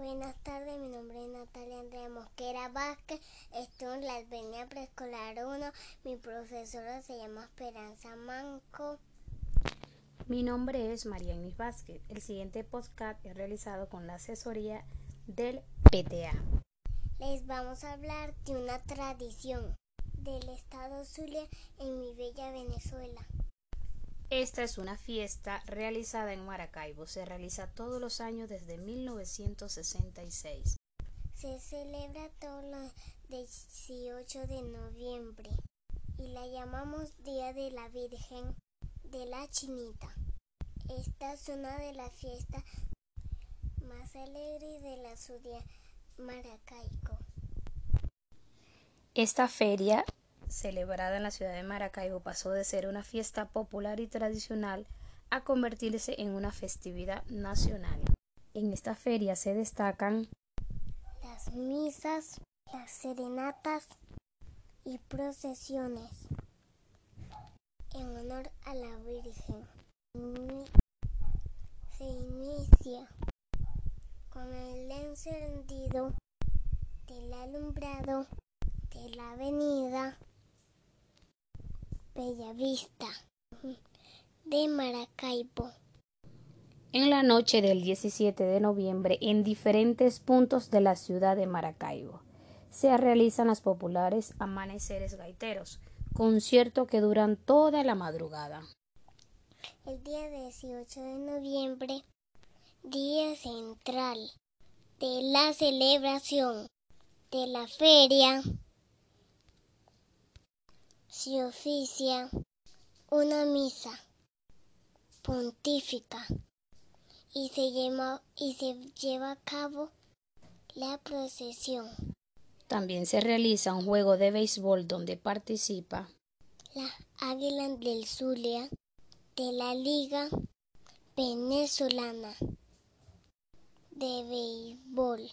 Buenas tardes, mi nombre es Natalia Andrea Mosquera Vázquez, estoy en la Albania Preescolar 1, mi profesora se llama Esperanza Manco. Mi nombre es María Inés Vázquez. El siguiente podcast es realizado con la asesoría del PTA. Les vamos a hablar de una tradición del estado Zulia en mi bella Venezuela. Esta es una fiesta realizada en Maracaibo. Se realiza todos los años desde 1966. Se celebra todos los 18 de noviembre y la llamamos Día de la Virgen de la Chinita. Esta es una de las fiestas más alegres de la ciudad Maracaibo. Esta feria celebrada en la ciudad de Maracaibo pasó de ser una fiesta popular y tradicional a convertirse en una festividad nacional. En esta feria se destacan las misas, las serenatas y procesiones en honor a la Virgen. Se inicia con el encendido del alumbrado de la avenida Bellavista de Maracaibo. En la noche del 17 de noviembre, en diferentes puntos de la ciudad de Maracaibo, se realizan las populares amaneceres gaiteros, conciertos que duran toda la madrugada. El día 18 de noviembre, día central de la celebración de la feria se oficia una misa pontífica y se, lleva, y se lleva a cabo la procesión. También se realiza un juego de béisbol donde participa la Águila del Zulia de la Liga Venezolana de Béisbol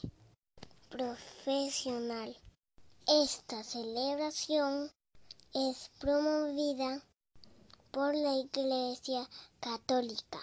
Profesional. Esta celebración es promovida por la Iglesia Católica.